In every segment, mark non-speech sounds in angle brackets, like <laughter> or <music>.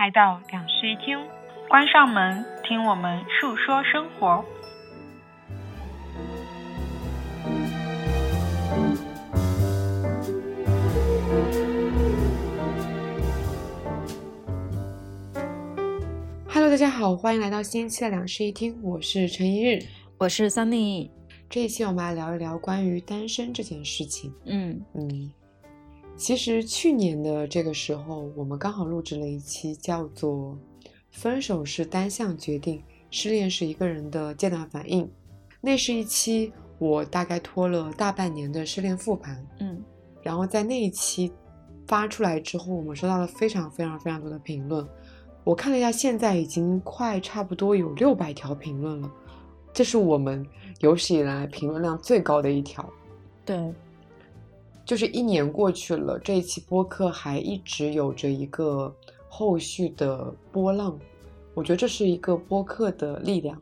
来到两室一厅，关上门，听我们述说生活。Hello，大家好，欢迎来到新一期的两室一厅，我是陈一日，我是 Sunny。这一期我们来聊一聊关于单身这件事情。嗯嗯，其实去年的这个时候，我们刚好录制了一期叫做《分手是单向决定，失恋是一个人的阶段反应》，那是一期我大概拖了大半年的失恋复盘。嗯，然后在那一期发出来之后，我们收到了非常非常非常多的评论。我看了一下，现在已经快差不多有六百条评论了，这是我们有史以来评论量最高的一条。对，就是一年过去了，这一期播客还一直有着一个后续的波浪，我觉得这是一个播客的力量。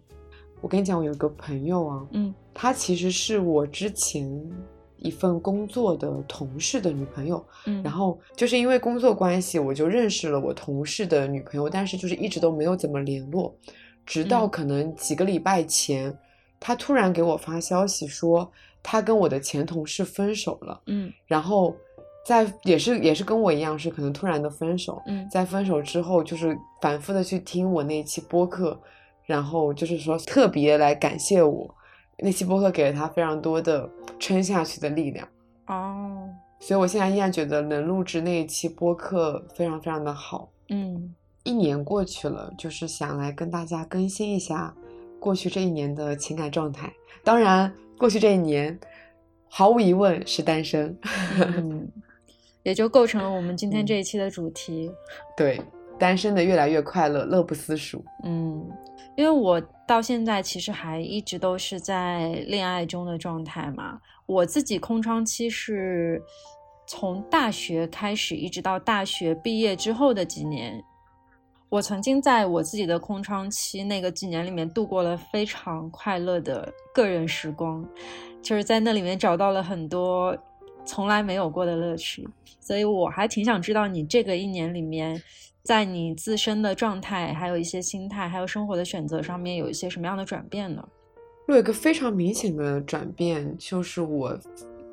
我跟你讲，我有个朋友啊，嗯，她其实是我之前一份工作的同事的女朋友，嗯，然后就是因为工作关系，我就认识了我同事的女朋友，但是就是一直都没有怎么联络，直到嗯可能几个礼拜前，她突然给我发消息说，她跟我的前同事分手了，嗯然后在也是也是跟我一样是可能突然的分手，嗯在分手之后就是反复的去听我那一期播客，然后就是说特别来感谢我，那期播客给了他非常多的撑下去的力量。哦，所以我现在依然觉得能录制那一期播客非常非常的好。嗯一年过去了，就是想来跟大家更新一下过去这一年的情感状态。当然，过去这一年毫无疑问是单身。嗯，<laughs> 也就构成了我们今天嗯这一期的主题。对，单身的越来越快乐，乐不思蜀。嗯，因为我到现在其实还一直都是在恋爱中的状态嘛。我自己空窗期是从大学开始，一直到大学毕业之后的几年。我曾经在我自己的空窗期那个几年里面度过了非常快乐的个人时光，就是在那里面找到了很多从来没有过的乐趣。所以我还挺想知道你这个一年里面，在你自身的状态，还有一些心态，还有生活的选择上面有一些什么样的转变呢？我有一个非常明显的转变，就是我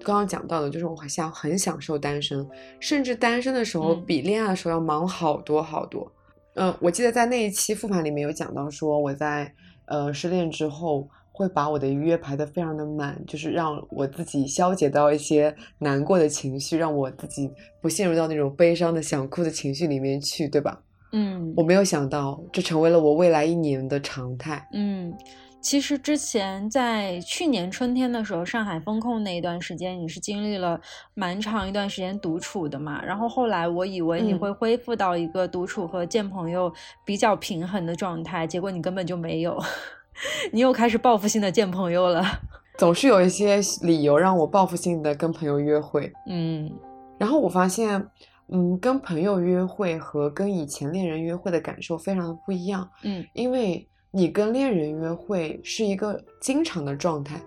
刚刚讲到的，就是我好像很享受单身，甚至单身的时候嗯比恋爱的时候要忙好多好多。嗯、我记得在那一期复盘里面有讲到说，我在呃失恋之后会把我的约排得非常的满，就是让我自己消解到一些难过的情绪，让我自己不陷入到那种悲伤的想哭的情绪里面去，对吧？嗯我没有想到，这成为了我未来一年的常态。嗯，其实之前在去年春天的时候，上海封控那一段时间，你是经历了蛮长一段时间独处的嘛。然后后来我以为你嗯会恢复到一个独处和见朋友比较平衡的状态，结果你根本就没有，<laughs> 你又开始报复性的见朋友了。<laughs> 总是有一些理由让我报复性的跟朋友约会，嗯然后我发现，嗯，跟朋友约会和跟以前恋人约会的感受非常的不一样，嗯因为你跟恋人约会是一个经常的状态，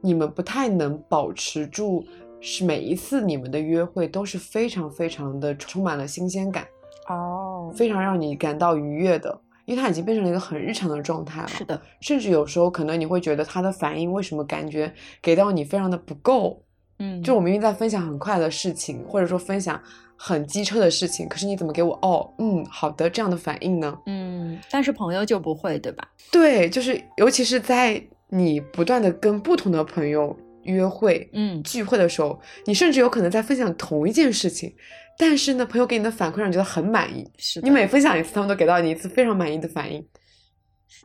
你们不太能保持住，是每一次你们的约会都是非常非常的充满了新鲜感，哦，非常让你感到愉悦的，因为它已经变成了一个很日常的状态了。是的，甚至有时候可能你会觉得他的反应为什么感觉给到你非常的不够？嗯，就我明明在分享很快的事情，或者说分享很机车的事情，可是你怎么给我哦嗯好的这样的反应呢？嗯，但是朋友就不会，对吧？对，就是尤其是在你不断的跟不同的朋友约会、嗯聚会的时候，你甚至有可能在分享同一件事情，但是呢，朋友给你的反馈让你觉得很满意，是。你每分享一次，他们都给到你一次非常满意的反应。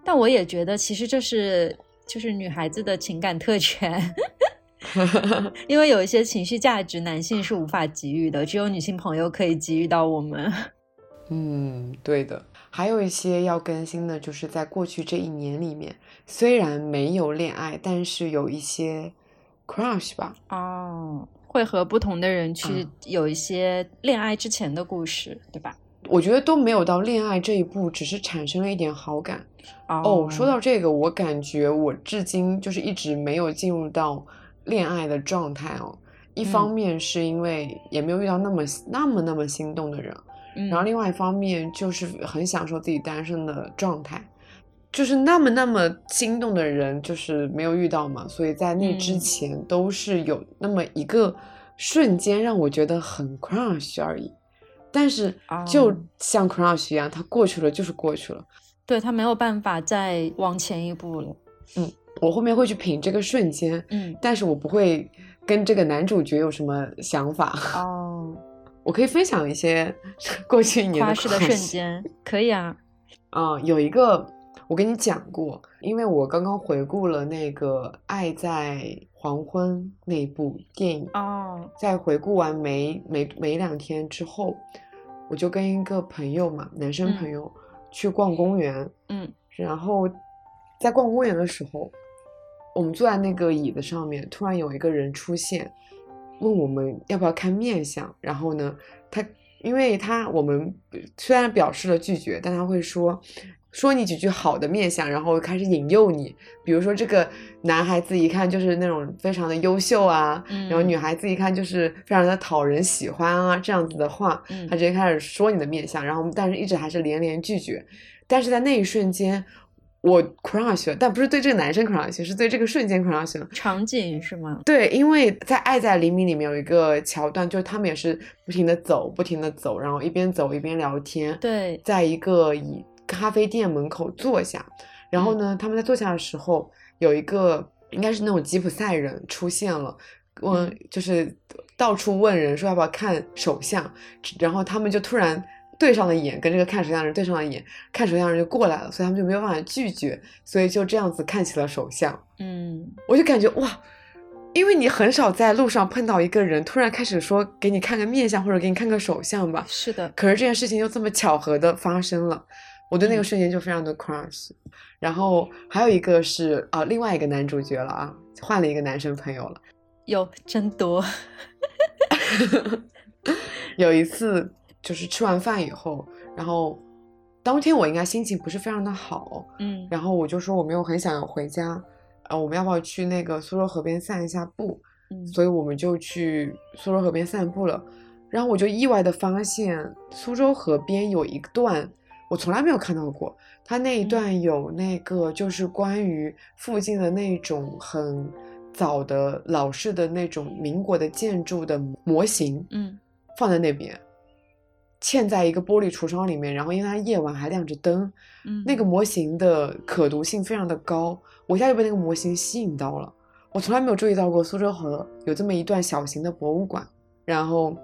但我也觉得，其实这是就是女孩子的情感特权，<laughs> 因为有一些情绪价值，男性是无法给予的，只有女性朋友可以给予到我们。<laughs> 嗯，对的。还有一些要更新的，就是在过去这一年里面，虽然没有恋爱，但是有一些 crush 吧。哦，会和不同的人去嗯有一些恋爱之前的故事，对吧？我觉得都没有到恋爱这一步，只是产生了一点好感。哦，说到这个，我感觉我至今就是一直没有进入到恋爱的状态哦。一方嗯。面是因为也没有遇到那么那么那么心动的人，嗯。然后另外一方面就是很享受自己单身的状态，就是那么那么心动的人，就是没有遇到嘛，所以在那之嗯。前都是有那么一个瞬间让我觉得很 crush 而已，但是就哦。像 crush 一样，它过去了就是过去了。对他没有办法再往前一步了。我后面会去品这个瞬间，嗯，但是我不会跟这个男主角有什么想法。哦，<laughs> 我可以分享一些 <laughs> 过去一年的夸饰的瞬间可以啊。啊、有一个我跟你讲过，因为我刚刚回顾了那个《爱在黄昏》那部电影，哦，在回顾完没没没两天之后，我就跟一个朋友嘛，男生朋嗯友、去逛公园，嗯然后在逛公园的时候，我们坐在那个椅子上面，突然有一个人出现，问我们要不要看面相。然后呢，他因为他我们虽然表示了拒绝，但他会说说你几句好的面相，然后开始引诱你。比如说这个男孩子一看就是那种非常的优秀啊，然后嗯女孩子一看就是非常的讨人喜欢啊，这样子的话，嗯他直接开始说你的面相，然后但是一直还是连连拒绝。但是在那一瞬间，我 crush 了，但不是对这个男生 crush，是对这个瞬间 crush 了。场景是吗？对，因为在《爱在黎明》里面有一个桥段，就是他们也是不停的走，不停的走，然后一边走一边聊天。对，在一个以咖啡店门口坐下，然后呢，他们在坐下的时候，有一个应该是那种吉普赛人出现了，问嗯就是到处问人说要不要看手相，然后他们就突然对上了眼，跟这个看手相的人对上了眼，看手相的人就过来了，所以他们就没有办法拒绝，所以就这样子看起了手相。嗯，我就感觉哇，因为你很少在路上碰到一个人突然开始说给你看个面相或者给你看个手相吧，是的，可是这件事情又这么巧合的发生了，我对那个嗯瞬间就非常的 crush。然后还有一个是啊、另外一个男主角了啊，换了一个男生朋友了。有真多。<laughs> 有一次就是吃完饭以后，然后当天我应该心情不是非常的好，嗯然后我就说我没有很想要回家，呃，我们要不要去那个苏州河边散一下步？嗯所以我们就去苏州河边散步了。然后我就意外的发现，苏州河边有一段我从来没有看到过，它那一嗯段有那个就是关于附近的那种很早的老式的那种民国的建筑的模型，嗯放在那边，嵌在一个玻璃橱窗里面，然后因为它夜晚还亮着灯，嗯，那个模型的可读性非常的高，我一下就被那个模型吸引到了。我从来没有注意到过苏州河有这么一段小型的博物馆。然后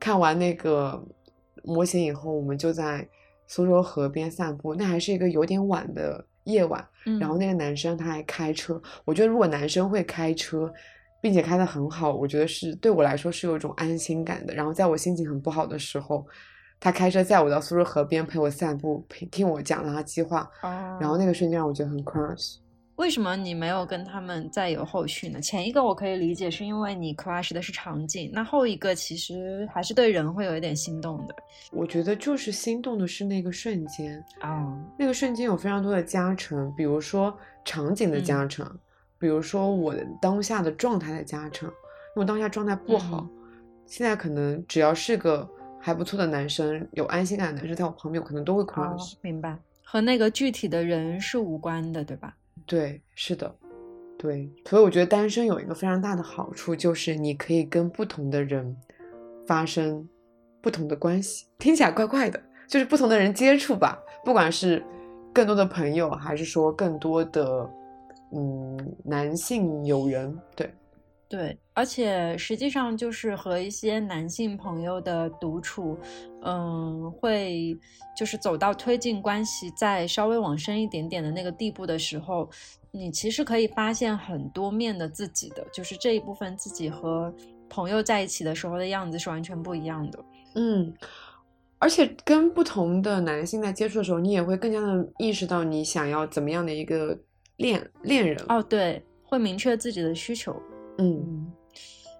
看完那个模型以后，我们就在苏州河边散步。那还是一个有点晚的夜晚，嗯，然后那个男生他还开车。我觉得如果男生会开车，并且开的很好，我觉得是对我来说是有一种安心感的。然后在我心情很不好的时候，他开车载我到苏州河边陪我散步，陪听我讲垃圾话。哦，然后那个瞬间让我觉得很 crush。为什么你没有跟他们再有后续呢？前一个我可以理解，是因为你 crush 的是场景，那后一个其实还是对人会有一点心动的。我觉得就是心动的是那个瞬间，哦，那个瞬间有非常多的加成，比如说场景的加成，比如说我的当下的状态的加成。因为我当下状态不好，嗯现在可能只要是个还不错的男生，有安心感的男生在我旁边，我可能都会哦 crush。，明白，和那个具体的人是无关的，对吧？对，是的，对，所以我觉得单身有一个非常大的好处，就是你可以跟不同的人发生不同的关系。听起来怪怪的，就是不同的人接触吧，不管是更多的朋友，还是说更多的嗯男性友人，对，对，而且实际上就是和一些男性朋友的独处，嗯，会就是走到推进关系再稍微往深一点点的那个地步的时候，你其实可以发现很多面的自己的，就是这一部分自己和朋友在一起的时候的样子是完全不一样的。嗯。而且跟不同的男性在接触的时候，你也会更加的意识到你想要怎么样的一个恋恋人。哦，对，会明确自己的需求。嗯嗯，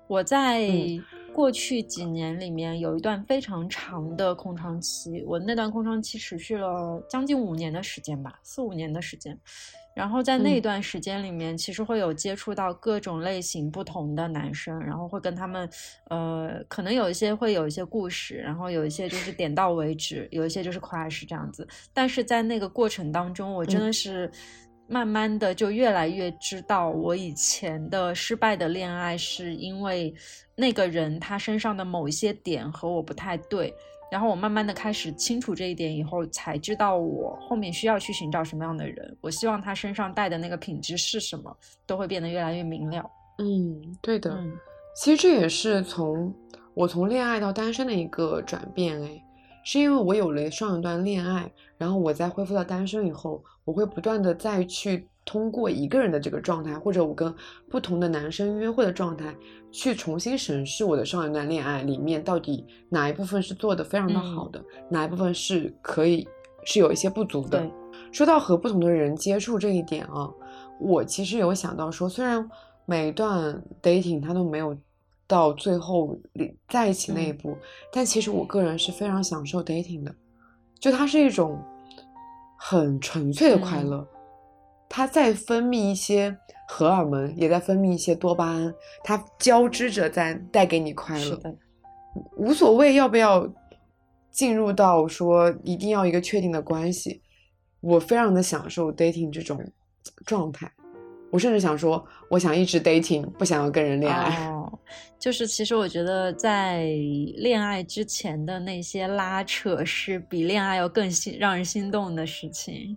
我在嗯过去几年里面有一段非常长的空窗期，我那段空窗期持续了将近五年的时间吧，四五年的时间。然后在那嗯段时间里面，其实会有接触到各种类型不同的男生，然后会跟他们，呃，可能有一些会有一些故事，然后有一些就是点到为止，有一些就是 crush 这样子。但是在那个过程当中，我真嗯的是慢慢的就越来越知道，我以前的失败的恋爱是因为那个人他身上的某一些点和我不太对。然后我慢慢的开始清楚这一点以后，才知道我后面需要去寻找什么样的人。我希望他身上带的那个品质是什么，都会变得越来越明了。嗯，对的。嗯其实这也是从我从恋爱到单身的一个转变，哎，是因为我有了上一段恋爱，然后我在恢复到单身以后，我会不断的再去通过一个人的这个状态，或者我跟不同的男生约会的状态，去重新审视我的上一段恋爱里面到底哪一部分是做的非常的好的，哪一部分是可以是有一些不足的。说到和不同的人接触这一点啊，我其实有想到说，虽然每一段 dating 它都没有到最后里在一起那一嗯步，但其实我个人是非常享受 dating 的，就它是一种很纯粹的快嗯乐，它在分泌一些荷尔蒙，也在分泌一些多巴胺，它交织着在带给你快乐。无所谓要不要进入到说一定要一个确定的关系，我非常的享受 dating 这种状态。我甚至想说，我想一直 dating，不想要跟人恋爱。哦，就是其实我觉得在恋爱之前的那些拉扯是比恋爱要更心让人心动的事情。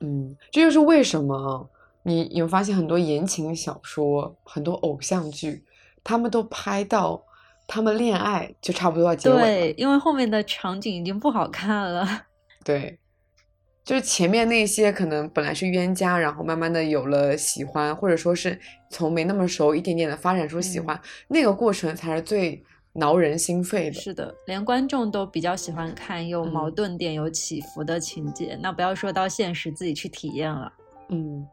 嗯，这就是为什么你你会发现很多言情小说、很多偶像剧，他们都拍到他们恋爱就差不多要结尾了。对，因为后面的场景已经不好看了。<laughs> 对，就是前面那些可能本来是冤家，然后慢慢的有了喜欢，或者说是从没那么熟，一点点的发展出喜嗯欢，那个过程才是最挠人心肺的。是的，连观众都比较喜欢看有矛嗯盾点、有起伏的情节。那不要说到现实自己去体验了。嗯，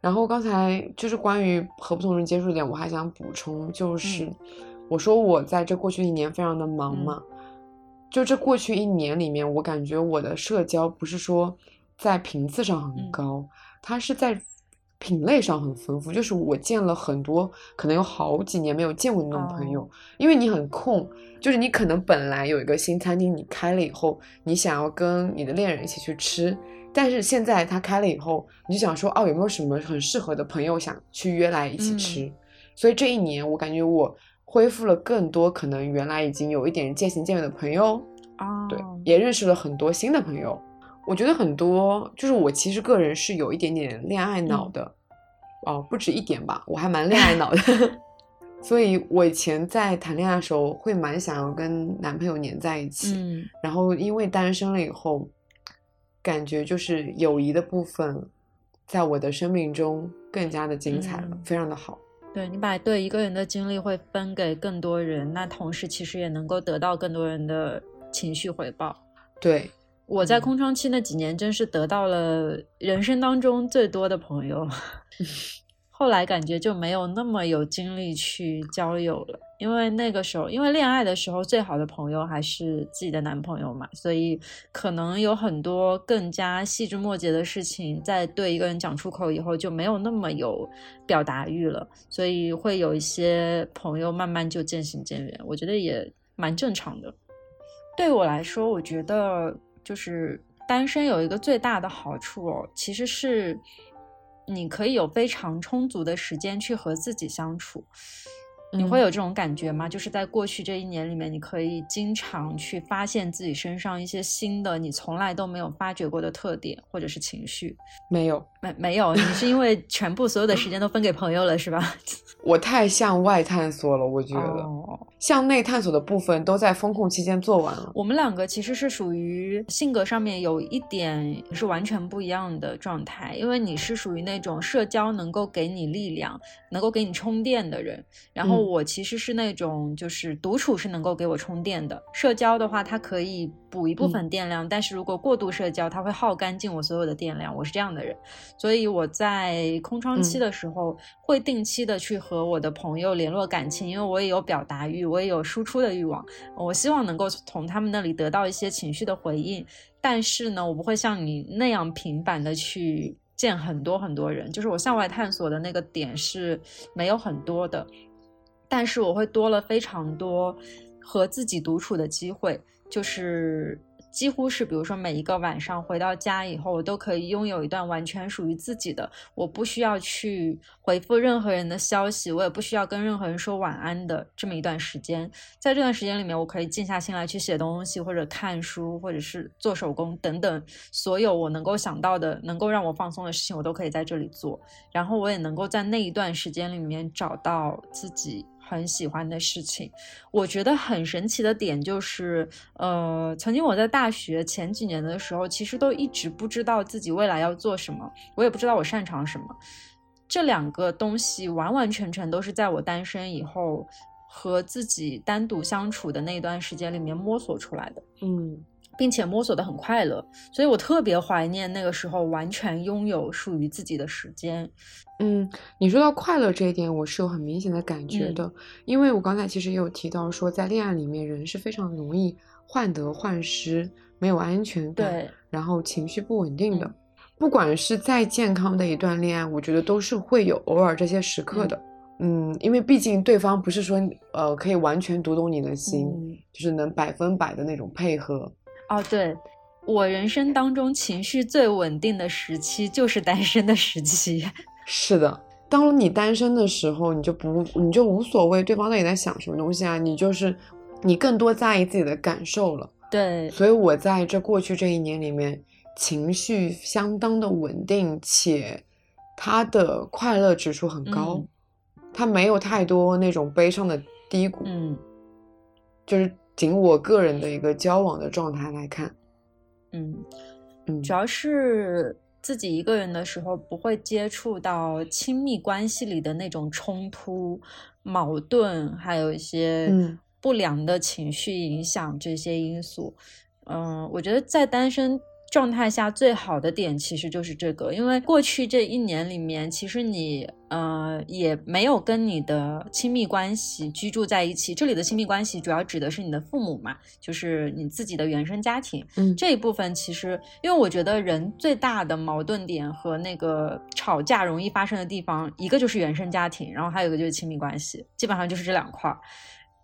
然后刚才就是关于和不同人接触点，我还想补充，就是、嗯我说我在这过去一年非常的忙嗯嘛，就这过去一年里面，我感觉我的社交不是说在频次上很嗯。高，它是在品类上很丰富，就是我见了很多可能有好几年没有见过的那种朋友，哦。因为你很空，就是你可能本来有一个新餐厅，你开了以后，你想要跟你的恋人一起去吃，但是现在他开了以后，你就想说，哦，有没有什么很适合的朋友想去约来一起吃？所以这一年，我感觉我恢复了更多可能原来已经有一点渐行渐远的朋友，啊，对，也认识了很多新的朋友。我觉得很多就是我其实个人是有一点点恋爱脑嗯的，哦，不止一点吧，我还蛮恋爱脑的。<laughs> 所以我以前在谈恋爱的时候会蛮想要跟男朋友黏在一起，嗯，然后因为单身了以后，感觉就是友谊的部分，在我的生命中更加的精彩了，嗯非常的好。对你把对一个人的精力会分给更多人，那同时其实也能够得到更多人的情绪回报。对，我在嗯空窗期那几年，真是得到了人生当中最多的朋友。<laughs> 后来感觉就没有那么有精力去交友了，因为那个时候，因为恋爱的时候最好的朋友还是自己的男朋友嘛，所以可能有很多更加细枝末节的事情，在对一个人讲出口以后就没有那么有表达欲了，所以会有一些朋友慢慢就渐行渐远，我觉得也蛮正常的。对我来说，我觉得就是单身有一个最大的好处哦，其实是你可以有非常充足的时间去和自己相处。你会嗯有这种感觉吗？就是在过去这一年里面，你可以经常去发现自己身上一些新的你从来都没有发掘过的特点或者是情绪。没有，没没有，你是因为全部所有的时间都分给朋友了，是吧？<laughs> 我太向外探索了，我觉得、哦，向内探索的部分都在风控期间做完了。我们两个其实是属于性格上面有一点是完全不一样的状态，因为你是属于那种社交能够给你力量、能够给你充电的人，然后嗯我其实是那种就是独处是能够给我充电的，社交的话它可以补一部分电量，但是如果过度社交，它会耗干净我所有的电量，我是这样的人，所以我在空窗期嗯。的时候会定期的去和我的朋友联络感情，因为我也有表达欲，我也有输出的欲望，我希望能够从他们那里得到一些情绪的回应，但是呢，我不会像你那样频繁的去见很多很多人，就是我向外探索的那个点是没有很多的，但是我会多了非常多和自己独处的机会，就是。几乎是，比如说每一个晚上回到家以后，我都可以拥有一段完全属于自己的，我不需要去回复任何人的消息，我也不需要跟任何人说晚安的这么一段时间。在这段时间里面，我可以静下心来去写东西，或者看书，或者是做手工等等，所有我能够想到的能够让我放松的事情，我都可以在这里做。然后我也能够在那一段时间里面找到自己。很喜欢的事情，我觉得很神奇的点就是，呃，曾经我在大学前几年的时候，其实都一直不知道自己未来要做什么，我也不知道我擅长什么。这两个东西完完全全都是在我单身以后和自己单独相处的那段时间里面摸索出来的。嗯。并且摸索的很快乐，所以我特别怀念那个时候完全拥有属于自己的时间。嗯，你说到快乐这一点，我是有很明显的感觉的，因为我刚才其实也有提到说，在恋爱里面人是非常容易患得患失、没有安全感，对，然后情绪不稳定的。不管是再健康的一段恋爱，我觉得都是会有偶尔这些时刻的。嗯，因为毕竟对方不是说呃可以完全读懂你的心，就是能百分百的那种配合。哦，对，我人生当中情绪最稳定的时期就是单身的时期。<laughs> 是的，当你单身的时候，你就不，你就无所谓对方到底在想什么东西啊，你就是你更多在意自己的感受了。对，所以我在这过去这一年里面，情绪相当的稳定，且他的快乐指数很高，他没有太多那种悲伤的低谷。嗯，就是。仅我个人的一个交往的状态来看，嗯嗯，主要是自己一个人的时候，不会接触到亲密关系里的那种冲突、矛盾，还有一些不良的情绪影响这些因素。嗯，我觉得在单身。状态下最好的点其实就是这个，因为过去这一年里面，其实你呃也没有跟你的亲密关系居住在一起。这里的亲密关系主要指的是你的父母嘛，就是你自己的原生家庭。嗯，这一部分其实，因为我觉得人最大的矛盾点和那个吵架容易发生的地方，一个就是原生家庭，然后还有一个就是亲密关系，基本上就是这两块儿。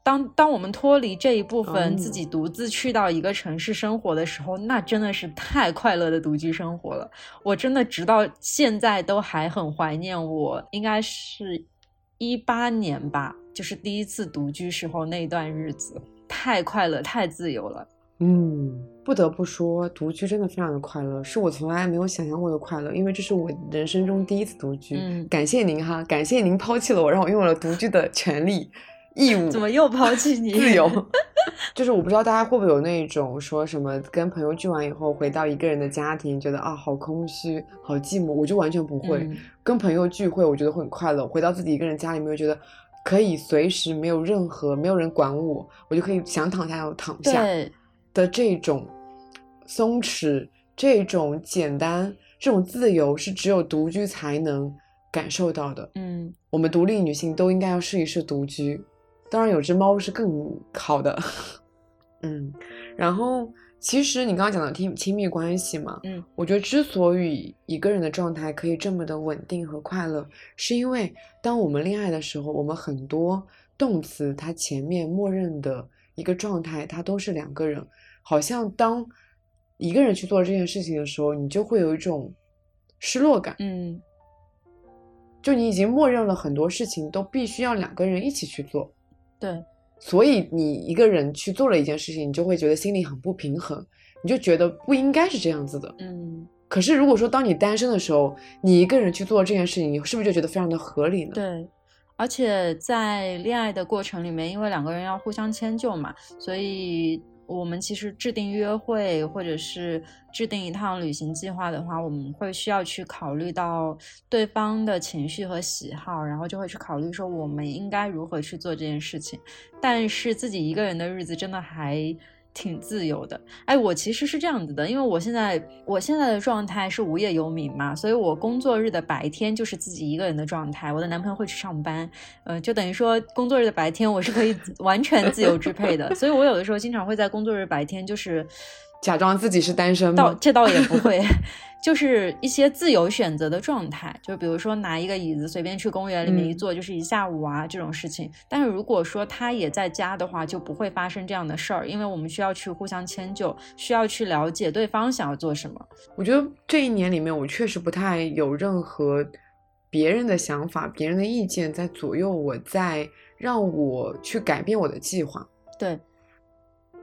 当当我们脱离这一部分，自己独自去到一个城市生活的时候，那真的是太快乐的独居生活了。我真的直到现在都还很怀念，我应该是一八年吧，就是第一次独居时候那段日子，太快乐，太自由了。嗯，不得不说，独居真的非常的快乐，是我从来没有想象过的快乐，因为这是我人生中第一次独居。嗯，感谢您哈，感谢您抛弃了我，让我拥有了独居的权利。义务怎么又抛弃你？自由，<laughs> 就是我不知道大家会不会有那种说什么跟朋友聚完以后回到一个人的家庭，觉得啊好空虚、好寂寞。我就完全不会，跟朋友聚会我觉得会很快乐。回到自己一个人家里面，觉得可以随时没有任何没有人管我，我就可以想躺下就躺下的这种松弛、这种简单、这种自由，是只有独居才能感受到的。嗯，我们独立女性都应该要试一试独居。当然有只猫是更好的，嗯，<laughs> 然后其实你刚刚讲的亲亲密关系嘛，嗯，我觉得之所以一个人的状态可以这么的稳定和快乐，是因为当我们恋爱的时候，我们很多动词它前面默认的一个状态，它都是两个人，好像当一个人去做这件事情的时候，你就会有一种失落感，嗯，就你已经默认了很多事情都必须要两个人一起去做。对，所以你一个人去做了一件事情，你就会觉得心里很不平衡，你就觉得不应该是这样子的。嗯，可是如果说当你单身的时候，你一个人去做这件事情，你是不是就觉得非常的合理呢？对，而且在恋爱的过程里面，因为两个人要互相迁就嘛，所以。我们其实制定约会或者是制定一趟旅行计划的话，我们会需要去考虑到对方的情绪和喜好，然后就会去考虑说我们应该如何去做这件事情。但是自己一个人的日子真的还。挺自由的，哎，我其实是这样子的，因为我现在我现在的状态是无业游民嘛，所以我工作日的白天就是自己一个人的状态，我的男朋友会去上班，呃，就等于说工作日的白天我是可以完全自由支配的，所以我有的时候经常会在工作日白天就是假装自己是单身吗？倒这倒也不会，<laughs> 就是一些自由选择的状态，就比如说拿一个椅子随便去公园里面一嗯坐，就是一下午啊这种事情。但是如果说他也在家的话，就不会发生这样的事儿，因为我们需要去互相迁就，需要去了解对方想要做什么。我觉得这一年里面，我确实不太有任何别人的想法、别人的意见在左右我，在让我去改变我的计划，对，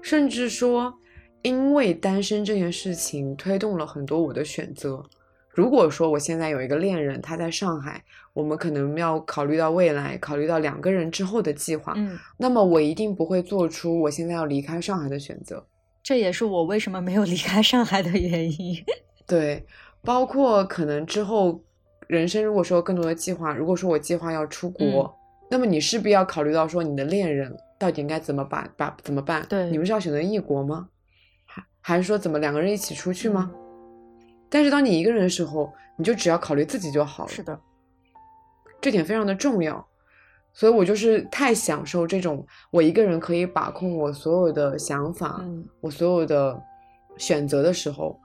甚至说，因为单身这件事情推动了很多我的选择。如果说我现在有一个恋人，他在上海，我们可能要考虑到未来，考虑到两个人之后的计划，嗯，那么我一定不会做出我现在要离开上海的选择。这也是我为什么没有离开上海的原因。<laughs> 对，包括可能之后人生如果说有更多的计划，如果说我计划要出国，嗯那么你势必要考虑到说你的恋人到底应该怎么办，把怎么办？对你们是要选择异国吗？还还是说怎么两个人一起出去吗？嗯但是当你一个人的时候，你就只要考虑自己就好了。是的，这点非常的重要。所以我就是太享受这种我一个人可以把控我所有的想法，嗯我所有的选择的时候，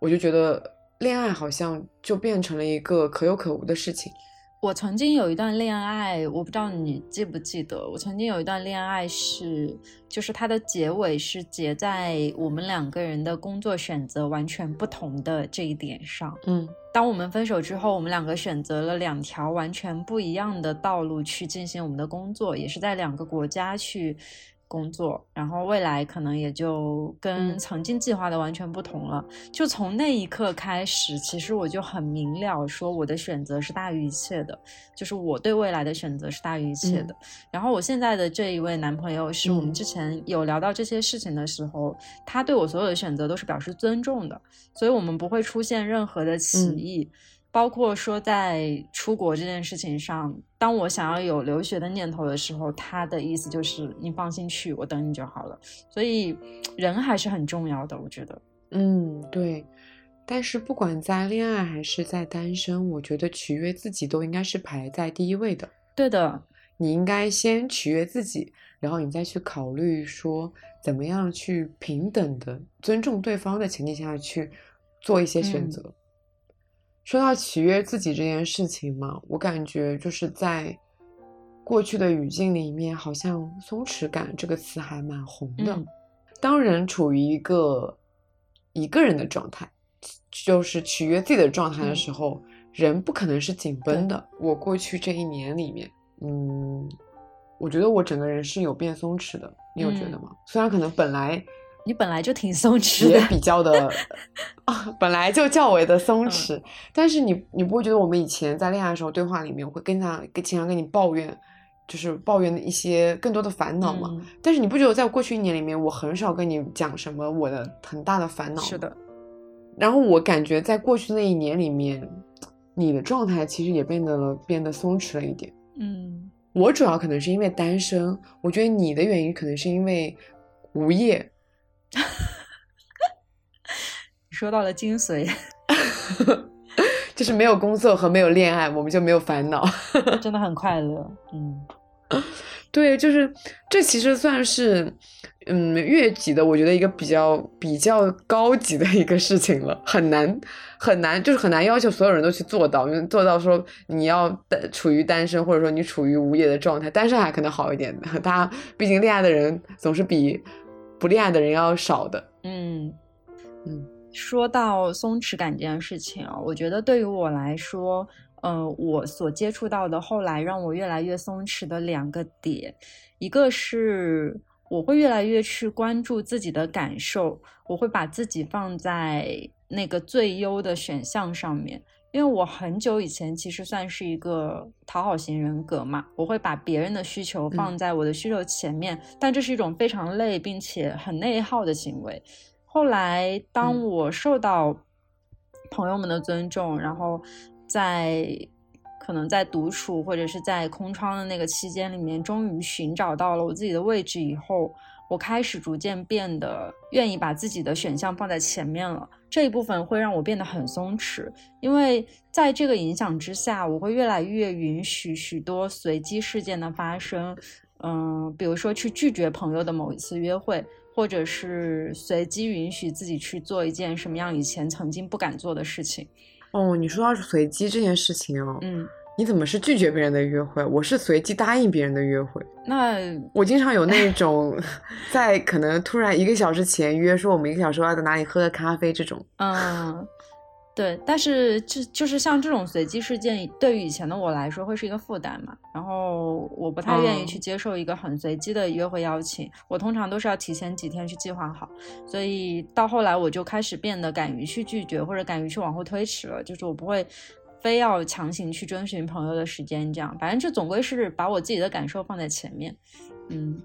我就觉得恋爱好像就变成了一个可有可无的事情。我曾经有一段恋爱，我不知道你记不记得，我曾经有一段恋爱是，就是它的结尾是结在我们两个人的工作选择完全不同的这一点上。嗯当我们分手之后，我们两个选择了两条完全不一样的道路去进行我们的工作，也是在两个国家去工作，然后未来可能也就跟嗯曾经计划的完全不同了。就从那一刻开始，其实我就很明了，说我的选择是大于一切的，就是我对未来的选择是大于一切的。然后我现在的这一位男朋友，是我们嗯之前有聊到这些事情的时候，他对我所有的选择都是表示尊重的，所以我们不会出现任何的歧嗯义。包括说在出国这件事情上，当我想要有留学的念头的时候，他的意思就是你放心去，我等你就好了。所以人还是很重要的，我觉得。嗯，对。但是不管在恋爱还是在单身，我觉得取悦自己都应该是排在第一位的。对的，你应该先取悦自己，然后你再去考虑说怎么样去平等的尊重对方的前提下去做一些选嗯择。说到取悦自己这件事情嘛，我感觉就是在过去的语境里面，好像“松弛感”这个词还蛮红的。嗯当人处于一个一个人的状态，就是取悦自己的状态的嗯时候，人不可能是紧绷的。我过去这一年里面，嗯，我觉得我整个人是有变松弛的，你有觉得嗯吗？虽然可能本来你本来就挺松弛的，也比较的 <laughs> 啊，本来就较为的松嗯弛，但是你你不会觉得我们以前在恋爱的时候对话里面，我会跟他跟经常跟你抱怨，就是抱怨一些更多的烦恼吗？嗯但是你不觉得在过去一年里面，我很少跟你讲什么我的很大的烦恼？是。的，然后我感觉在过去那一年里面，你的状态其实也变得了变得松弛了一点。嗯，我主要可能是因为单身，我觉得你的原因可能是因为无业。你 <laughs> 说到了精髓，<laughs> 就是没有工作和没有恋爱，我们就没有烦恼。<laughs> 真的很快乐。嗯，对，就是这其实算是，嗯，越级的，我觉得一个比较比较高级的一个事情了，很难很难，就是很难要求所有人都去做到，因为做到说你要单处于单身，或者说你处于无业的状态，单身还可能好一点，大家毕竟恋爱的人总是比不恋爱的人要少的。嗯嗯说到松弛感这件事情啊，我觉得对于我来说，嗯、我所接触到的后来让我越来越松弛的两个点，一个是我会越来越去关注自己的感受，我会把自己放在那个最优的选项上面。因为我很久以前其实算是一个讨好型人格嘛，我会把别人的需求放在我的需求前面，但这是一种非常累并且很内耗的行为。后来，当嗯我受到朋友们的尊重，然后在可能在独处或者是在空窗的那个期间里面，终于寻找到了我自己的位置以后，我开始逐渐变得愿意把自己的选项放在前面了。这一部分会让我变得很松弛，因为在这个影响之下，我会越来越允许许多随机事件的发生。嗯，比如说去拒绝朋友的某一次约会，或者是随机允许自己去做一件什么样以前曾经不敢做的事情。哦，你说到随机这件事情哦，嗯，你怎么是拒绝别人的约会？我是随机答应别人的约会。那我经常有那种在可能突然一个小时前约说我们一个小时要在哪里喝个咖啡这种。嗯。对，但是就就是像这种随机事件，对于以前的我来说会是一个负担嘛。然后我不太愿意去接受一个很随机的约会邀请，我通常都是要提前几天去计划好。所以到后来我就开始变得敢于去拒绝，或者敢于去往后推迟了。就是我不会非要强行去遵循朋友的时间，这样，反正就总归是把我自己的感受放在前面。嗯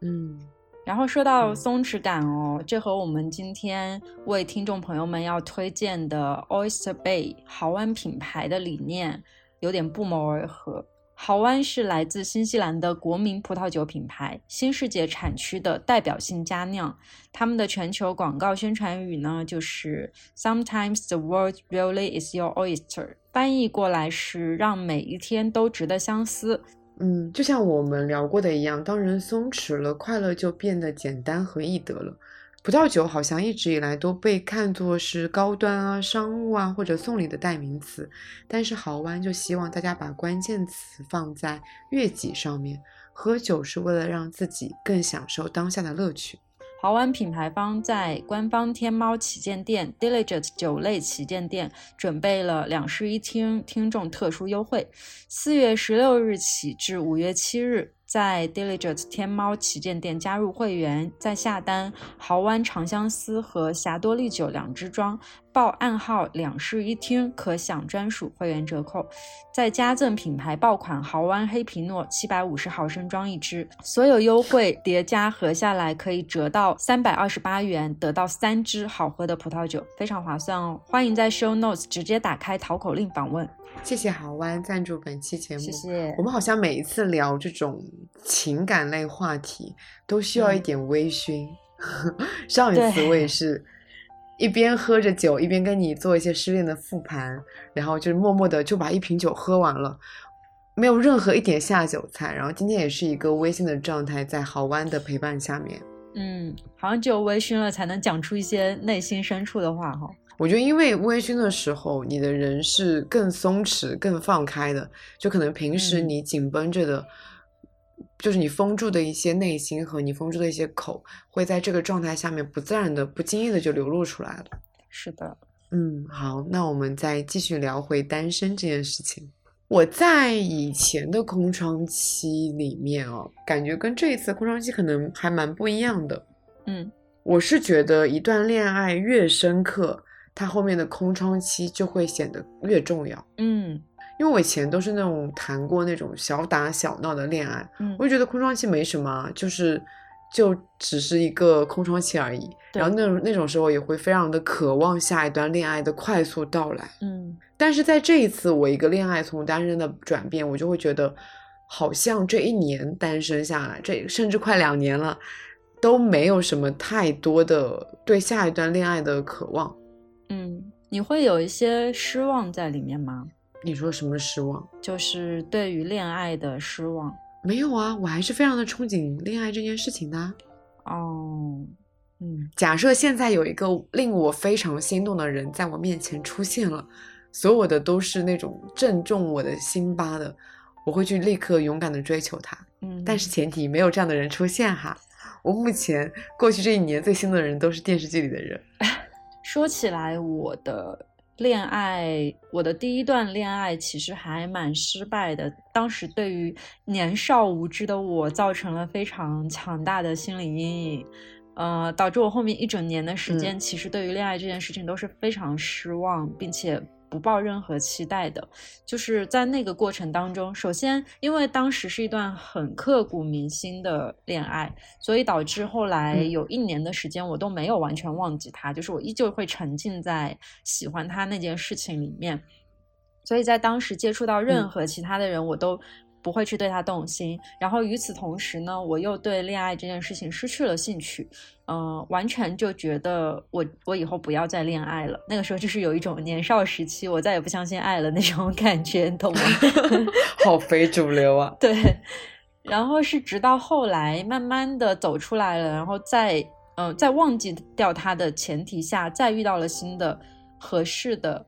嗯。然后说到松弛感哦，这和我们今天为听众朋友们要推荐的 Oyster Bay 豪湾品牌的理念有点不谋而合。豪湾是来自新西兰的国民葡萄酒品牌，新世界产区的代表性佳酿。他们的全球广告宣传语呢，就是 Sometimes the world really is your oyster，翻译过来是让每一天都值得相思。嗯，就像我们聊过的一样，当人松弛了，快乐就变得简单和易得了。葡萄酒好像一直以来都被看作是高端啊、商务啊或者送礼的代名词，但是豪湾就希望大家把关键词放在悦己上面。喝酒是为了让自己更享受当下的乐趣。豪湾品牌方在官方天猫旗舰店 Diligent 酒类旗舰店准备了两室一厅听众特殊优惠，四月十六日起至五月七日。在 Diligent 天猫旗舰店加入会员，再下单豪湾长相思和霞多丽酒两支装，报暗号两室一厅可享专属会员折扣，再加赠品牌爆款豪湾黑皮诺七百五十毫升装一支，所有优惠叠加合下来可以折到三百二十八元，得到三支好喝的葡萄酒，非常划算哦！欢迎在 Show Notes 直接打开淘口令访问。谢谢豪湾赞助本期节目。谢谢。我们好像每一次聊这种情感类话题，都需要一点微醺。<laughs> 上一次我也是一边喝着酒，一边跟你做一些失恋的复盘，然后就是默默的就把一瓶酒喝完了，没有任何一点下酒菜。然后今天也是一个微醺的状态，在好湾的陪伴下面。嗯，好像只有微醺了才能讲出一些内心深处的话哈。我觉得，因为微醺的时候，你的人是更松弛、更放开的，就可能平时你紧绷着的，就是你封住的一些内心和你封住的一些口，会在这个状态下面不自然的、不经意的就流露出来了。是的，嗯，好，那我们再继续聊回单身这件事情。我在以前的空窗期里面哦，感觉跟这一次空窗期可能还蛮不一样的。嗯，我是觉得一段恋爱越深刻。它后面的空窗期就会显得越重要，嗯，因为我以前都是那种谈过那种小打小闹的恋爱，嗯，我就觉得空窗期没什么，就是就只是一个空窗期而已。然后那种那种时候也会非常的渴望下一段恋爱的快速到来，嗯。但是在这一次我一个恋爱从单身的转变，我就会觉得好像这一年单身下来，这甚至快两年了，都没有什么太多的对下一段恋爱的渴望。嗯，你会有一些失望在里面吗？你说什么失望？就是对于恋爱的失望。没有啊，我还是非常的憧憬恋爱这件事情的。哦，嗯，假设现在有一个令我非常心动的人在我面前出现了，所有的都是那种正中我的心巴的，我会去立刻勇敢的追求他。嗯，但是前提没有这样的人出现哈。我目前过去这一年最心动的人都是电视剧里的人。<laughs> 说起来，我的恋爱，我的第一段恋爱其实还蛮失败的。当时对于年少无知的我，造成了非常强大的心理阴影，呃，导致我后面一整年的时间，其实对于恋爱这件事情都是非常失望，并且。不抱任何期待的，就是在那个过程当中，首先因为当时是一段很刻骨铭心的恋爱，所以导致后来有一年的时间我都没有完全忘记他，就是我依旧会沉浸在喜欢他那件事情里面，所以在当时接触到任何其他的人，我都。不会去对他动心，然后与此同时呢，我又对恋爱这件事情失去了兴趣，嗯，完全就觉得我我以后不要再恋爱了。那个时候就是有一种年少时期我再也不相信爱了那种感觉，你懂吗？<laughs> 好非主流啊！对，然后是直到后来慢慢的走出来了，然后再呃，在忘记掉他的前提下，再遇到了新的合适的。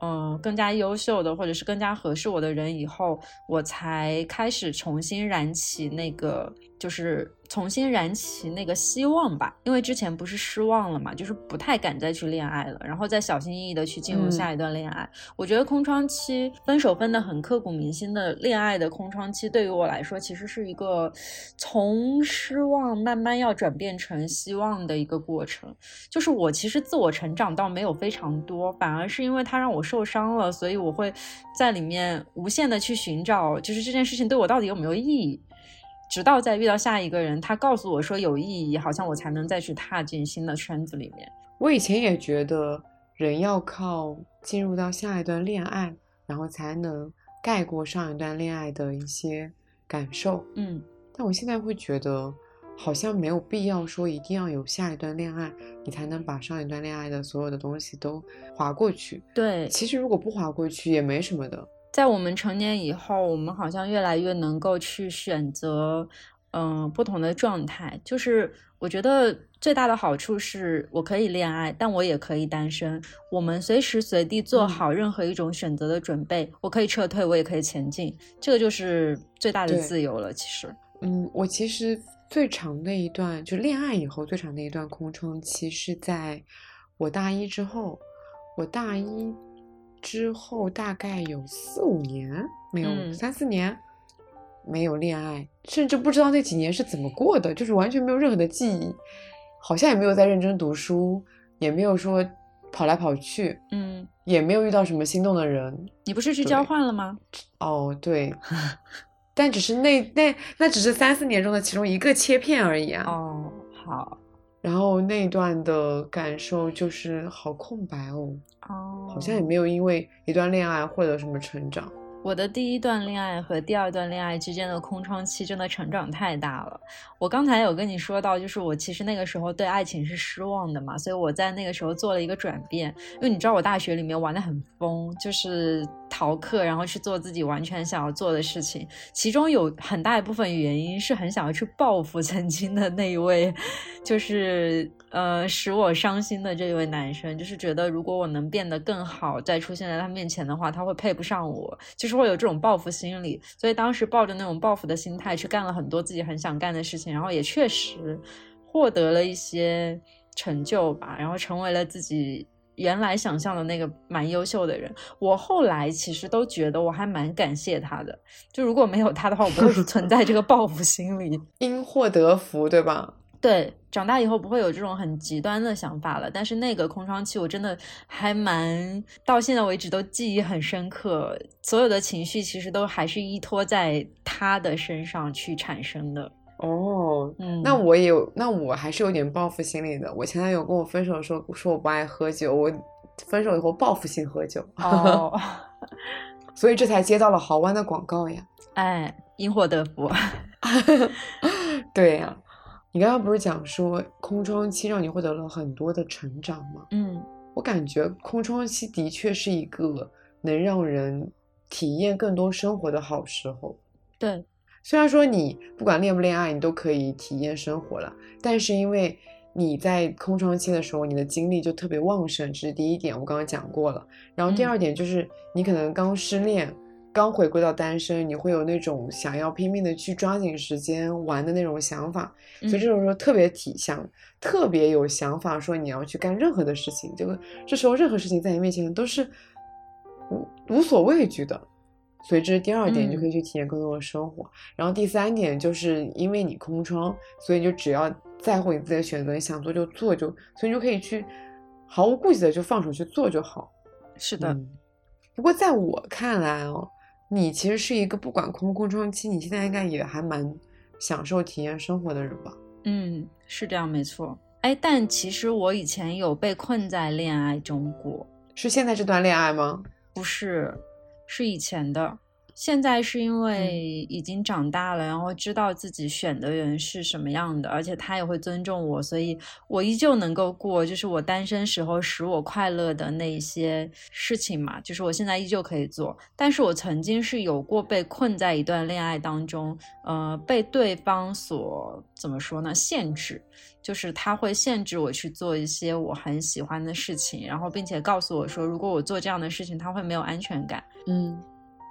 嗯，更加优秀的，或者是更加合适我的人以后，我才开始重新燃起那个，就是。重新燃起那个希望吧，因为之前不是失望了嘛，就是不太敢再去恋爱了，然后再小心翼翼的去进入下一段恋爱。我觉得空窗期分手分的很刻骨铭心的恋爱的空窗期，对于我来说其实是一个从失望慢慢要转变成希望的一个过程。就是我其实自我成长倒没有非常多，反而是因为他让我受伤了，所以我会在里面无限的去寻找，就是这件事情对我到底有没有意义。直到再遇到下一个人，他告诉我说有意义，好像我才能再去踏进新的圈子里面。我以前也觉得人要靠进入到下一段恋爱，然后才能盖过上一段恋爱的一些感受。嗯，但我现在会觉得好像没有必要说一定要有下一段恋爱，你才能把上一段恋爱的所有的东西都划过去。对，其实如果不划过去也没什么的。在我们成年以后，我们好像越来越能够去选择，嗯，不同的状态。就是我觉得最大的好处是我可以恋爱，但我也可以单身。我们随时随地做好任何一种选择的准备。我可以撤退，我也可以前进。这个就是最大的自由了。其实，嗯，我其实最长的一段就恋爱以后最长的一段空窗期是在我大一之后。我大一。之后大概有四五年没有，三四年没有恋爱，甚至不知道那几年是怎么过的，就是完全没有任何的记忆，好像也没有在认真读书，也没有说跑来跑去，嗯，也没有遇到什么心动的人。你不是去交换了吗？<laughs> 哦，对，<laughs> 但只是那那那只是三四年中的其中一个切片而已啊。哦，好。然后那段的感受就是好空白哦，哦，好像也没有因为一段恋爱获得什么成长。我的第一段恋爱和第二段恋爱之间的空窗期真的成长太大了。我刚才有跟你说到，就是我其实那个时候对爱情是失望的嘛，所以我在那个时候做了一个转变。因为你知道我大学里面玩的很疯，就是逃课，然后去做自己完全想要做的事情。其中有很大一部分原因是很想要去报复曾经的那一位，就是。呃，使我伤心的这一位男生，就是觉得如果我能变得更好，再出现在他面前的话，他会配不上我，就是会有这种报复心理。所以当时抱着那种报复的心态去干了很多自己很想干的事情，然后也确实获得了一些成就吧，然后成为了自己原来想象的那个蛮优秀的人。我后来其实都觉得我还蛮感谢他的，就如果没有他的话，我不会 <laughs> 存在这个报复心理，因祸得福，对吧？对，长大以后不会有这种很极端的想法了。但是那个空窗期，我真的还蛮到现在为止都记忆很深刻。所有的情绪其实都还是依托在他的身上去产生的。哦，嗯，那我也有，那我还是有点报复心理的。我前男友跟我分手的时候说我不爱喝酒，我分手以后报复性喝酒。哦，<laughs> 所以这才接到了豪湾的广告呀。哎，因祸得福。<laughs> 对呀。你刚刚不是讲说空窗期让你获得了很多的成长吗？嗯，我感觉空窗期的确是一个能让人体验更多生活的好时候。对，虽然说你不管恋不恋爱，你都可以体验生活了，但是因为你在空窗期的时候，你的精力就特别旺盛，这是第一点，我刚刚讲过了。然后第二点就是你可能刚失恋。刚回归到单身，你会有那种想要拼命的去抓紧时间玩的那种想法，所以这种时候特别体想，特别有想法，说你要去干任何的事情，这个这时候任何事情在你面前都是无无所畏惧的，所以这是第二点，你就可以去体验更多的生活。然后第三点就是因为你空窗，所以你就只要在乎你自己的选择，你想做就做，就所以你就可以去毫无顾忌的就放手去做就好。是的，不过在我看来哦。你其实是一个不管空不空窗期，你现在应该也还蛮享受体验生活的人吧？嗯，是这样，没错。哎，但其实我以前有被困在恋爱中过，是现在这段恋爱吗？不是，是以前的。现在是因为已经长大了，然后知道自己选的人是什么样的，而且他也会尊重我，所以我依旧能够过就是我单身时候使我快乐的那一些事情嘛，就是我现在依旧可以做。但是我曾经是有过被困在一段恋爱当中，呃，被对方所怎么说呢？限制，就是他会限制我去做一些我很喜欢的事情，然后并且告诉我说，如果我做这样的事情，他会没有安全感。嗯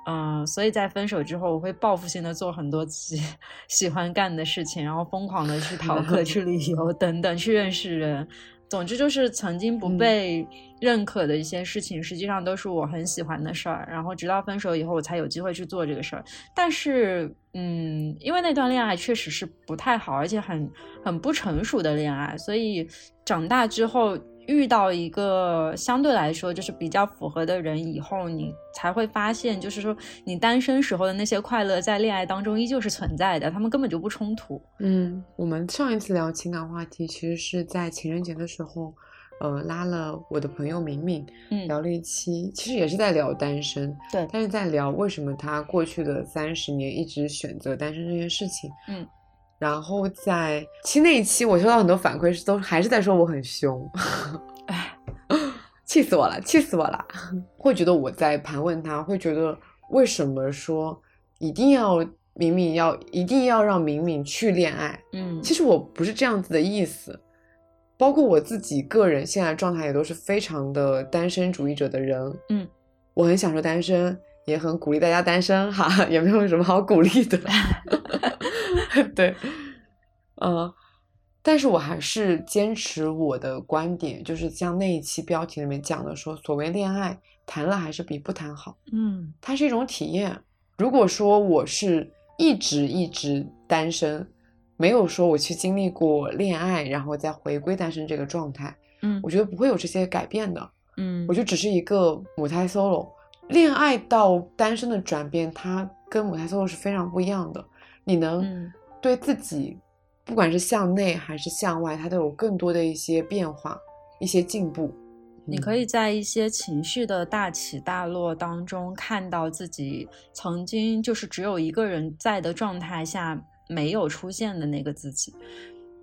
嗯，所以在分手之后，我会报复性的做很多自己喜欢干的事情，然后疯狂的去逃课、去旅游等等，去认识人。总之就是曾经不被认可的一些事情，实际上都是我很喜欢的事儿。然后直到分手以后，我才有机会去做这个事儿。但是，嗯，因为那段恋爱确实是不太好，而且很很不成熟的恋爱，所以长大之后。遇到一个相对来说就是比较符合的人以后，你才会发现，就是说你单身时候的那些快乐，在恋爱当中依旧是存在的，他们根本就不冲突。嗯，我们上一次聊情感话题，其实是在情人节的时候，呃，拉了我的朋友明明，嗯，聊了一期，其实也是在聊单身，对，但是在聊为什么他过去的三十年一直选择单身这件事情，嗯。然后在其实那一期，我收到很多反馈，是都还是在说我很凶，哎，<laughs> 气死我了，气死我了！会觉得我在盘问他，会觉得为什么说一定要敏敏要一定要让敏敏去恋爱？嗯，其实我不是这样子的意思。包括我自己个人现在状态也都是非常的单身主义者的人，嗯，我很享受单身，也很鼓励大家单身哈，<laughs> 也没有什么好鼓励的。<laughs> <laughs> 对，嗯，但是我还是坚持我的观点，就是像那一期标题里面讲的说，所谓恋爱，谈了还是比不谈好。嗯，它是一种体验。如果说我是一直一直单身，没有说我去经历过恋爱，然后再回归单身这个状态，嗯，我觉得不会有这些改变的。嗯，我就只是一个母胎 solo，恋爱到单身的转变，它跟母胎 solo 是非常不一样的。你能对自己，不管是向内还是向外，它都有更多的一些变化、一些进步。你可以在一些情绪的大起大落当中，看到自己曾经就是只有一个人在的状态下没有出现的那个自己。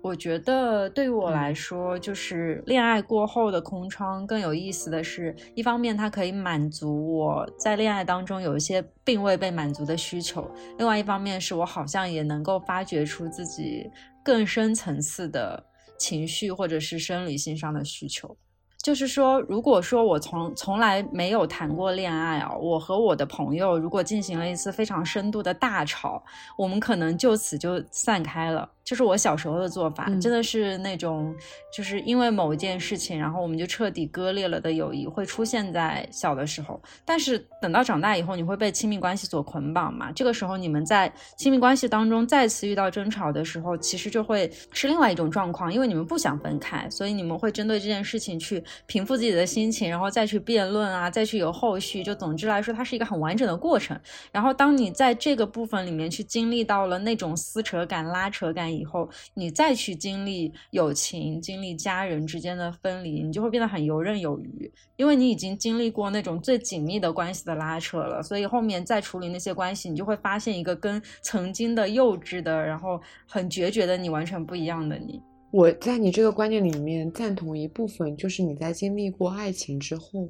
我觉得对于我来说，就是恋爱过后的空窗更有意思的是，一方面它可以满足我在恋爱当中有一些并未被满足的需求，另外一方面是我好像也能够发掘出自己更深层次的情绪或者是生理性上的需求。就是说，如果说我从从来没有谈过恋爱啊，我和我的朋友如果进行了一次非常深度的大吵，我们可能就此就散开了。就是我小时候的做法，真的是那种，就是因为某一件事情，然后我们就彻底割裂了的友谊，会出现在小的时候。但是等到长大以后，你会被亲密关系所捆绑嘛？这个时候，你们在亲密关系当中再次遇到争吵的时候，其实就会是另外一种状况，因为你们不想分开，所以你们会针对这件事情去平复自己的心情，然后再去辩论啊，再去有后续。就总之来说，它是一个很完整的过程。然后当你在这个部分里面去经历到了那种撕扯感、拉扯感。以后你再去经历友情、经历家人之间的分离，你就会变得很游刃有余，因为你已经经历过那种最紧密的关系的拉扯了。所以后面再处理那些关系，你就会发现一个跟曾经的幼稚的，然后很决绝的你完全不一样的你。我在你这个观念里面赞同一部分，就是你在经历过爱情之后，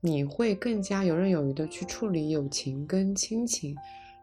你会更加游刃有余的去处理友情跟亲情。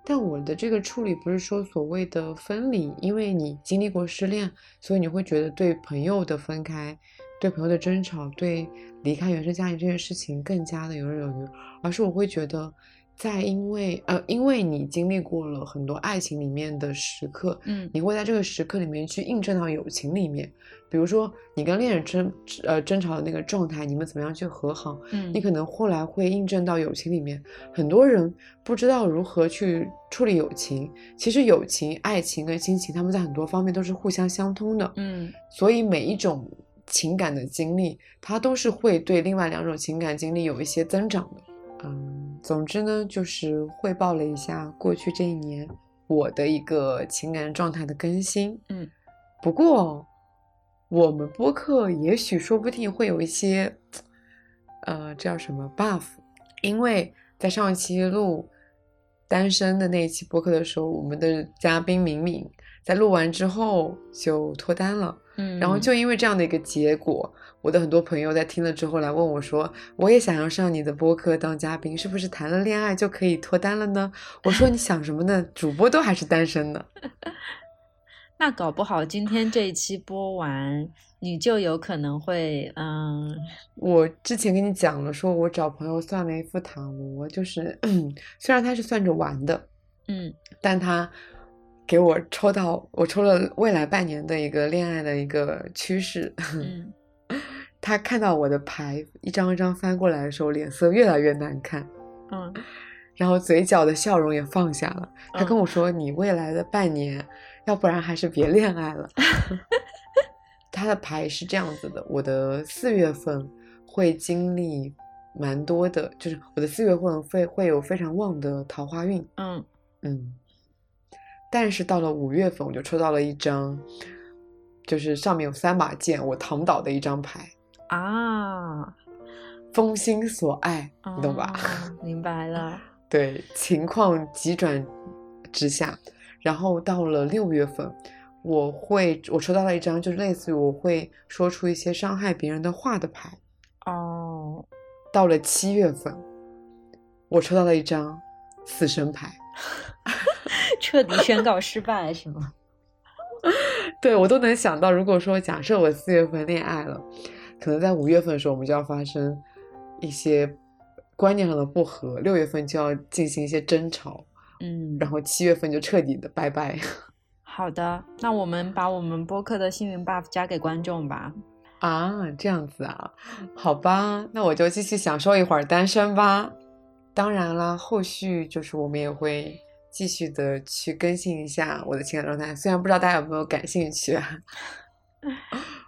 但我的这个处理不是说所谓的分离，因为你经历过失恋，所以你会觉得对朋友的分开、对朋友的争吵、对离开原生家庭这件事情更加的游刃有余，而是我会觉得。在因为呃，因为你经历过了很多爱情里面的时刻，嗯，你会在这个时刻里面去印证到友情里面。比如说你跟恋人争呃争吵的那个状态，你们怎么样去和好？嗯，你可能后来会印证到友情里面。很多人不知道如何去处理友情，其实友情、爱情跟亲情，他们在很多方面都是互相相通的。嗯，所以每一种情感的经历，它都是会对另外两种情感经历有一些增长的。嗯，总之呢，就是汇报了一下过去这一年我的一个情感状态的更新。嗯，不过我们播客也许说不定会有一些，呃，这叫什么 buff？因为在上一期录单身的那一期播客的时候，我们的嘉宾敏敏在录完之后就脱单了。嗯，然后就因为这样的一个结果，我的很多朋友在听了之后来问我说：“我也想要上你的播客当嘉宾，是不是谈了恋爱就可以脱单了呢？”我说：“你想什么呢？主播都还是单身呢。<laughs> 那搞不好今天这一期播完，你就有可能会，嗯，”我之前跟你讲了，说我找朋友算了一副塔罗，就是 <clears throat> 虽然他是算着玩的，嗯但他给我抽到，我抽了未来半年的一个恋爱的一个趋势。嗯，<laughs> 他看到我的牌一张一张翻过来的时候，脸色越来越难看，嗯然后嘴角的笑容也放下了。他跟嗯我说：“你未来的半年，要不然还是别恋爱了。<laughs> ”他的牌是这样子的：我的四月份会经历蛮多的，就是我的四月份会会有非常旺的桃花运，嗯嗯，但是到了五月份，我就抽到了一张，就是上面有三把剑，我躺倒的一张牌，啊，风心所爱，你懂吧？哦明白了。<laughs> 对，情况急转直下，然后到了六月份，我会我抽到了一张，就是类似于我会说出一些伤害别人的话的牌。哦，到了七月份，我抽到了一张死神牌。<laughs> 彻底宣告失败是吗？<laughs> 对我都能想到，如果说假设我四月份恋爱了，可能在五月份的时候我们就要发生一些观念上的不合，六月份就要进行一些争吵，嗯，然后七月份就彻底的拜拜。<laughs> 好的，那我们把我们播客的幸运 buff 加给观众吧。啊，这样子啊，好吧，那我就继续享受一会儿单身吧。当然啦，后续就是我们也会继续的去更新一下我的情感状态，虽然不知道大家有没有感兴趣啊。<laughs>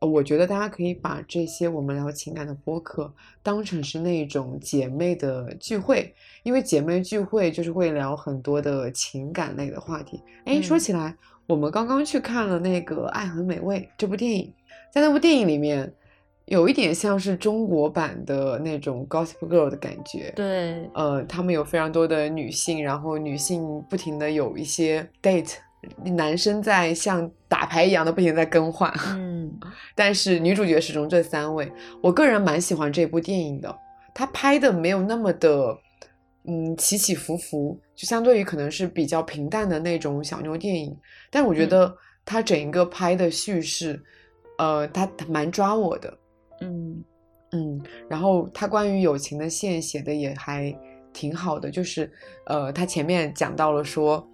呃我觉得大家可以把这些我们聊情感的播客当成是那种姐妹的聚会，因为姐妹聚会就是会聊很多的情感类的话题。哎，说嗯起来，我们刚刚去看了那个《爱很美味》这部电影，在那部电影里面，有一点像是中国版的那种 Gossip Girl 的感觉。对，呃，他们有非常多的女性，然后女性不停的有一些 date，男生在像打牌一样的不停在更换。嗯但是女主角始终这三位，我个人蛮喜欢这部电影的。它拍的没有那么的，嗯，起起伏伏，就相对于可能是比较平淡的那种小妞电影。但我觉嗯得它整一个拍的叙事，呃，它它蛮抓我的，嗯嗯。然后它关于友情的线写的也还挺好的，就是呃，它前面讲到了说，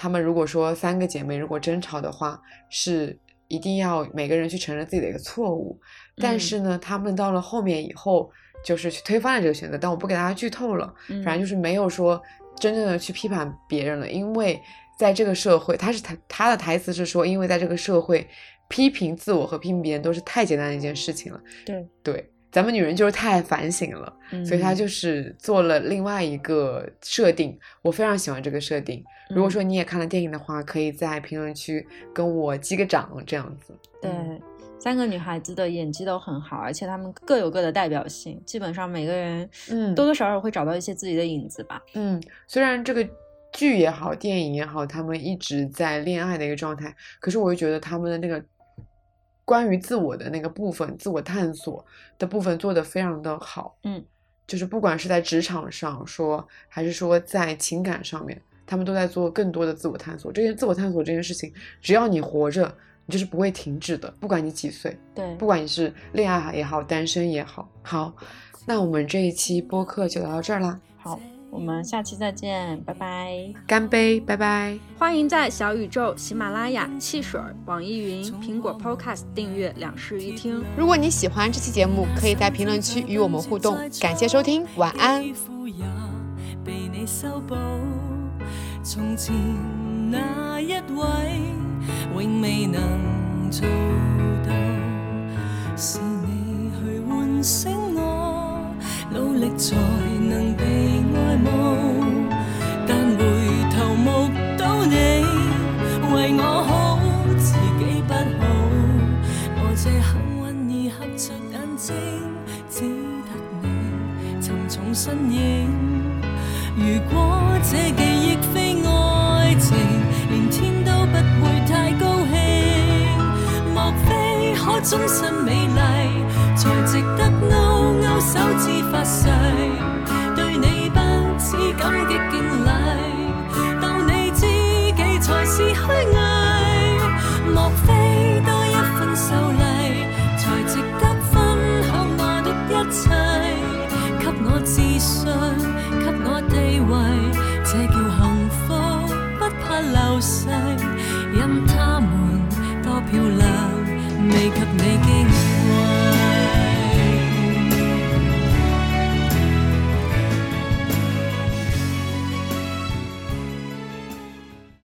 她们如果说三个姐妹如果争吵的话，是一定要每个人去承认自己的一个错误。但嗯是呢，她们到了后面以后，就是去推翻了这个选择。但我不给大家剧透了，嗯，反正就是没有说真正的去批判别人了，因为在这个社会，他是他他的台词是说，因为在这个社会，批评自我和批评别人都是太简单的一件事情了。对，对，咱们女人就是太反省了，所以他嗯就是做了另外一个设定，我非常喜欢这个设定。如果嗯说你也看了电影的话，可以在评论区跟我击个掌，这样子。对嗯，三个女孩子的演技都很好，而且她们各有各的代表性，基本上每个人嗯多多少少会找到一些自己的影子吧。嗯，虽然这个剧也好，电影也好，他们一直在恋爱的一个状态，可是我又觉得他们的那个关于自我的那个部分，自我探索的部分做得非常的好。嗯，就是不管是在职场上说，还是说在情感上面，他们都在做更多的自我探索。这些自我探索这件事情，只要你活着，你就是不会停止的，不管你几岁。对，不管你是恋爱也好，单身也好，好，那我们这一期播客就聊到这儿啦，好，我们下期再见，拜拜。干杯，拜拜。欢迎在小宇宙、喜马拉雅、汽水、网易云、苹果 Podcast 订阅两室一厅。如果你喜欢这期节目，可以在评论区与我们互动。感谢收听，晚安。被你修補。從前那一位，永未能做到，是你去唤醒我，努力才能被但回头目睹你為我好，自己不好。我這幸運兒合着眼睛，只得你沉重身影。如果這記憶非愛情，連天都不會太高興。莫非可終身美麗，才值得勾勾手指發誓？只感激敬礼，斗你知己才是虚伪。